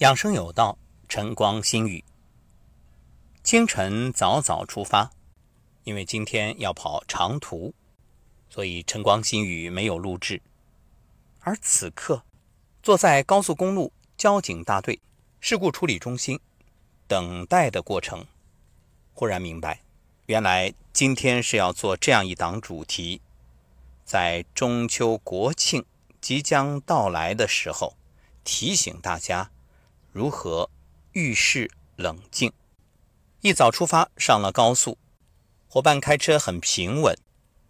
养生有道，晨光心语。清晨早早出发，因为今天要跑长途，所以晨光心语没有录制。而此刻，坐在高速公路交警大队事故处理中心等待的过程，忽然明白，原来今天是要做这样一档主题，在中秋国庆即将到来的时候，提醒大家。如何遇事冷静？一早出发，上了高速，伙伴开车很平稳，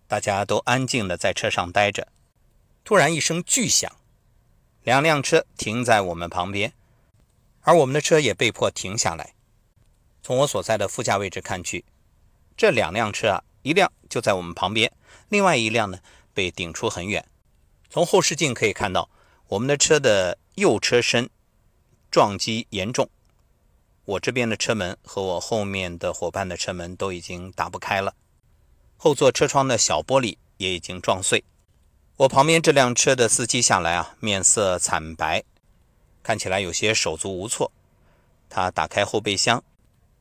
大家都安静的在车上待着。突然一声巨响，两辆车停在我们旁边，而我们的车也被迫停下来。从我所在的副驾位置看去，这两辆车啊，一辆就在我们旁边，另外一辆呢被顶出很远。从后视镜可以看到，我们的车的右车身。撞击严重，我这边的车门和我后面的伙伴的车门都已经打不开了，后座车窗的小玻璃也已经撞碎。我旁边这辆车的司机下来啊，面色惨白，看起来有些手足无措。他打开后备箱，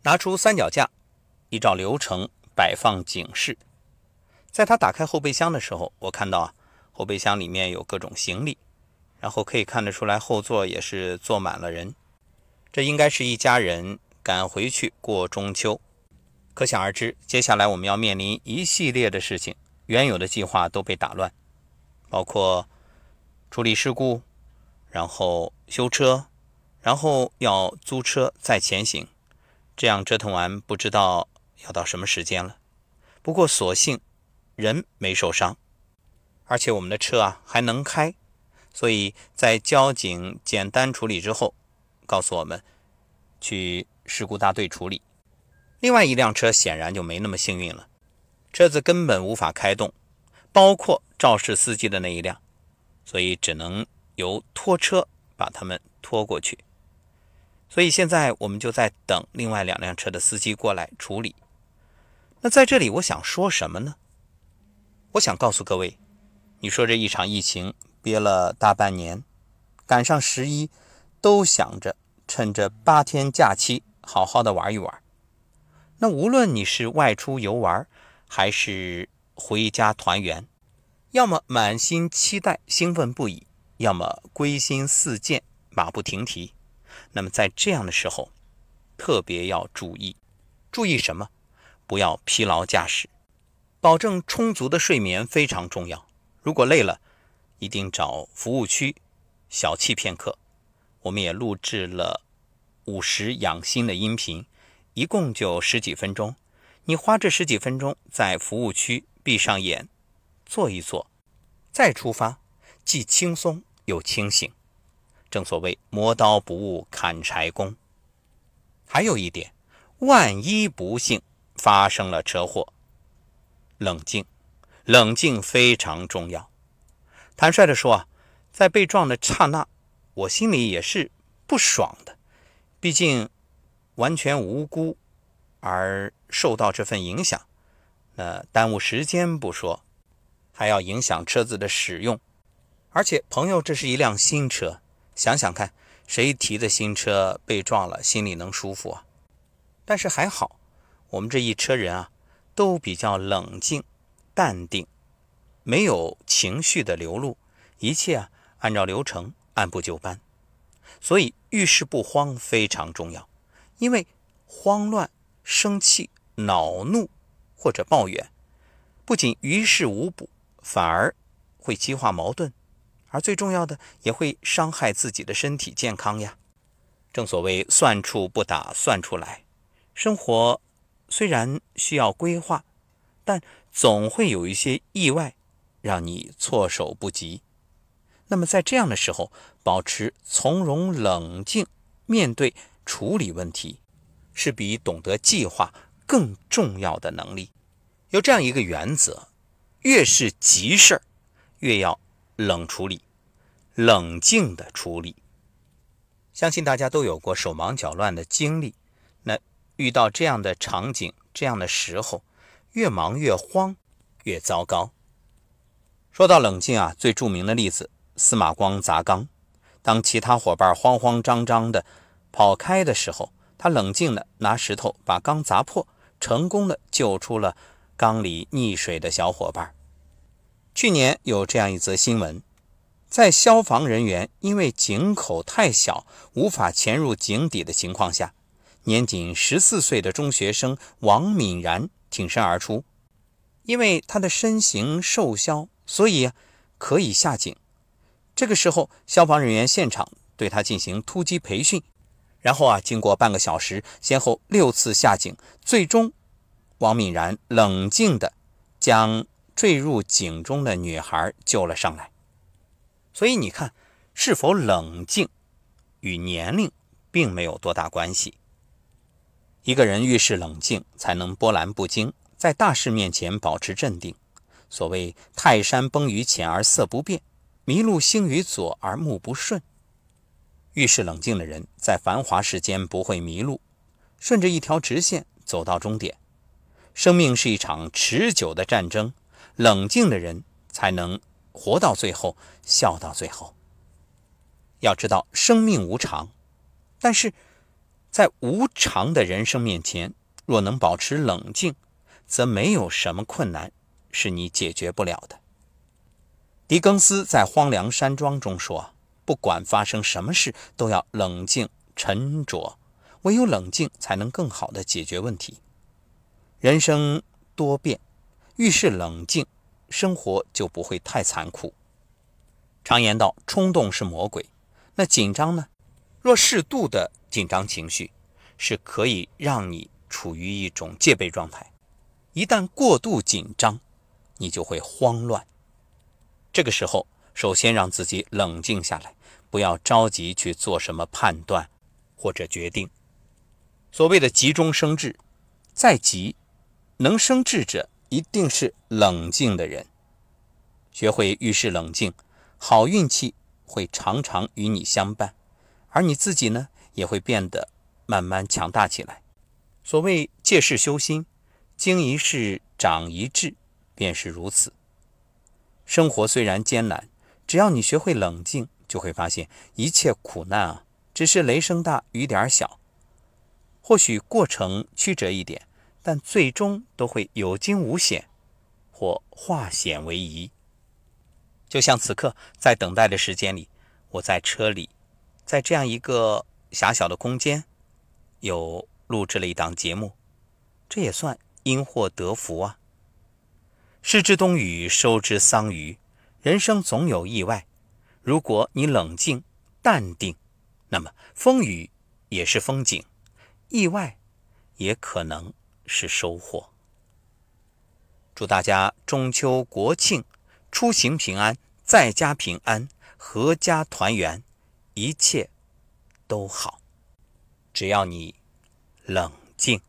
拿出三脚架，依照流程摆放警示。在他打开后备箱的时候，我看到啊，后备箱里面有各种行李。然后可以看得出来，后座也是坐满了人，这应该是一家人赶回去过中秋。可想而知，接下来我们要面临一系列的事情，原有的计划都被打乱，包括处理事故，然后修车，然后要租车再前行，这样折腾完，不知道要到什么时间了。不过所幸人没受伤，而且我们的车啊还能开。所以在交警简单处理之后，告诉我们去事故大队处理。另外一辆车显然就没那么幸运了，车子根本无法开动，包括肇事司机的那一辆，所以只能由拖车把他们拖过去。所以现在我们就在等另外两辆车的司机过来处理。那在这里我想说什么呢？我想告诉各位，你说这一场疫情。憋了大半年，赶上十一，都想着趁着八天假期好好的玩一玩。那无论你是外出游玩，还是回家团圆，要么满心期待兴奋不已，要么归心似箭马不停蹄。那么在这样的时候，特别要注意，注意什么？不要疲劳驾驶，保证充足的睡眠非常重要。如果累了，一定找服务区小憩片刻。我们也录制了午时养心的音频，一共就十几分钟。你花这十几分钟在服务区闭上眼，坐一坐，再出发，既轻松又清醒。正所谓磨刀不误砍柴工。还有一点，万一不幸发生了车祸，冷静，冷静非常重要。坦率地说啊，在被撞的刹那，我心里也是不爽的。毕竟完全无辜而受到这份影响，那耽误时间不说，还要影响车子的使用。而且朋友，这是一辆新车，想想看，谁提的新车被撞了，心里能舒服啊？但是还好，我们这一车人啊，都比较冷静、淡定。没有情绪的流露，一切啊按照流程按部就班，所以遇事不慌非常重要。因为慌乱、生气、恼怒或者抱怨，不仅于事无补，反而会激化矛盾，而最重要的也会伤害自己的身体健康呀。正所谓算处不打算出来，生活虽然需要规划，但总会有一些意外。让你措手不及。那么在这样的时候，保持从容冷静面对处理问题，是比懂得计划更重要的能力。有这样一个原则：越是急事儿，越要冷处理，冷静的处理。相信大家都有过手忙脚乱的经历。那遇到这样的场景、这样的时候，越忙越慌，越糟糕。说到冷静啊，最著名的例子，司马光砸缸，当其他伙伴慌慌张张的跑开的时候，他冷静的拿石头把缸砸破，成功的救出了缸里溺水的小伙伴。去年有这样一则新闻，在消防人员因为井口太小，无法潜入井底的情况下，年仅十四岁的中学生王敏然挺身而出，因为他的身形瘦削，所以可以下井。这个时候，消防人员现场对他进行突击培训，然后啊，经过半个小时，先后六次下井，最终，王敏然冷静地将。坠入井中的女孩救了上来，所以你看，是否冷静与年龄并没有多大关系。一个人遇事冷静，才能波澜不惊，在大事面前保持镇定。所谓“泰山崩于前而色不变，麋鹿行于左而目不顺”。遇事冷静的人，在繁华世间不会迷路，顺着一条直线走到终点。生命是一场持久的战争。冷静的人才能活到最后，笑到最后。要知道生命无常，但是在无常的人生面前，若能保持冷静，则没有什么困难是你解决不了的。狄更斯在《荒凉山庄》中说：“不管发生什么事，都要冷静沉着，唯有冷静，才能更好的解决问题。”人生多变。遇事冷静，生活就不会太残酷。常言道，冲动是魔鬼。那紧张呢？若适度的紧张情绪，是可以让你处于一种戒备状态。一旦过度紧张，你就会慌乱。这个时候，首先让自己冷静下来，不要着急去做什么判断或者决定。所谓的急中生智，再急，能生智者。一定是冷静的人，学会遇事冷静，好运气会常常与你相伴，而你自己呢，也会变得慢慢强大起来。所谓借势修心，经一事长一智，便是如此。生活虽然艰难，只要你学会冷静，就会发现一切苦难啊，只是雷声大雨点小，或许过程曲折一点。但最终都会有惊无险，或化险为夷。就像此刻在等待的时间里，我在车里，在这样一个狭小的空间，有录制了一档节目，这也算因祸得福啊。失之冬雨，收之桑榆，人生总有意外。如果你冷静淡定，那么风雨也是风景，意外也可能。是收获。祝大家中秋国庆出行平安，在家平安，阖家团圆，一切都好。只要你冷静。